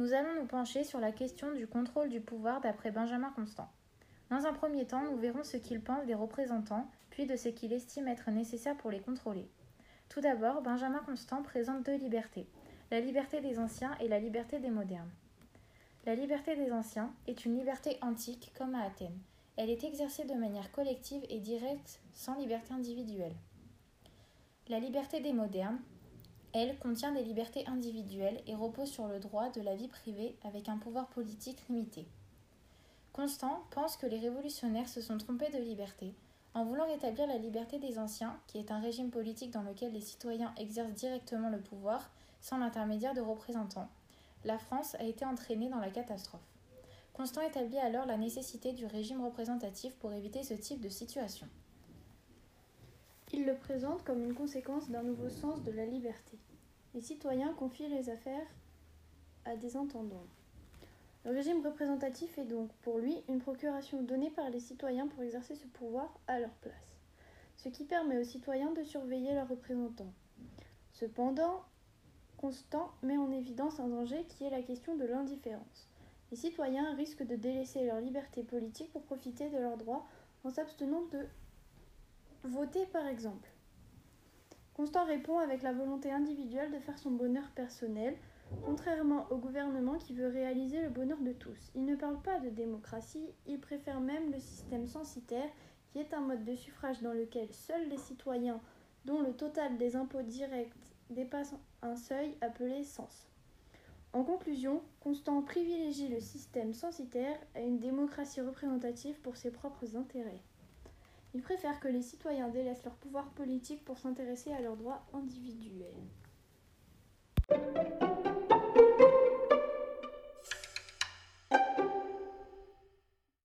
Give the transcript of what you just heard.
Nous allons nous pencher sur la question du contrôle du pouvoir d'après Benjamin Constant. Dans un premier temps, nous verrons ce qu'il pense des représentants, puis de ce qu'il estime être nécessaire pour les contrôler. Tout d'abord, Benjamin Constant présente deux libertés, la liberté des anciens et la liberté des modernes. La liberté des anciens est une liberté antique comme à Athènes. Elle est exercée de manière collective et directe sans liberté individuelle. La liberté des modernes, elle, contient des libertés individuelles et repose sur le droit de la vie privée avec un pouvoir politique limité. Constant pense que les révolutionnaires se sont trompés de liberté en voulant rétablir la liberté des anciens, qui est un régime politique dans lequel les citoyens exercent directement le pouvoir sans l'intermédiaire de représentants. La France a été entraînée dans la catastrophe. Constant établit alors la nécessité du régime représentatif pour éviter ce type de situation. Il le présente comme une conséquence d'un nouveau sens de la liberté. Les citoyens confient les affaires à des entendants. Le régime représentatif est donc pour lui une procuration donnée par les citoyens pour exercer ce pouvoir à leur place, ce qui permet aux citoyens de surveiller leurs représentants. Cependant, Constant met en évidence un danger qui est la question de l'indifférence. Les citoyens risquent de délaisser leur liberté politique pour profiter de leurs droits en s'abstenant de voter par exemple. Constant répond avec la volonté individuelle de faire son bonheur personnel, contrairement au gouvernement qui veut réaliser le bonheur de tous. Il ne parle pas de démocratie, il préfère même le système censitaire, qui est un mode de suffrage dans lequel seuls les citoyens, dont le total des impôts directs dépasse un seuil appelé sens. En conclusion, Constant privilégie le système censitaire à une démocratie représentative pour ses propres intérêts. Ils préfèrent que les citoyens délaissent leur pouvoir politique pour s'intéresser à leurs droits individuels.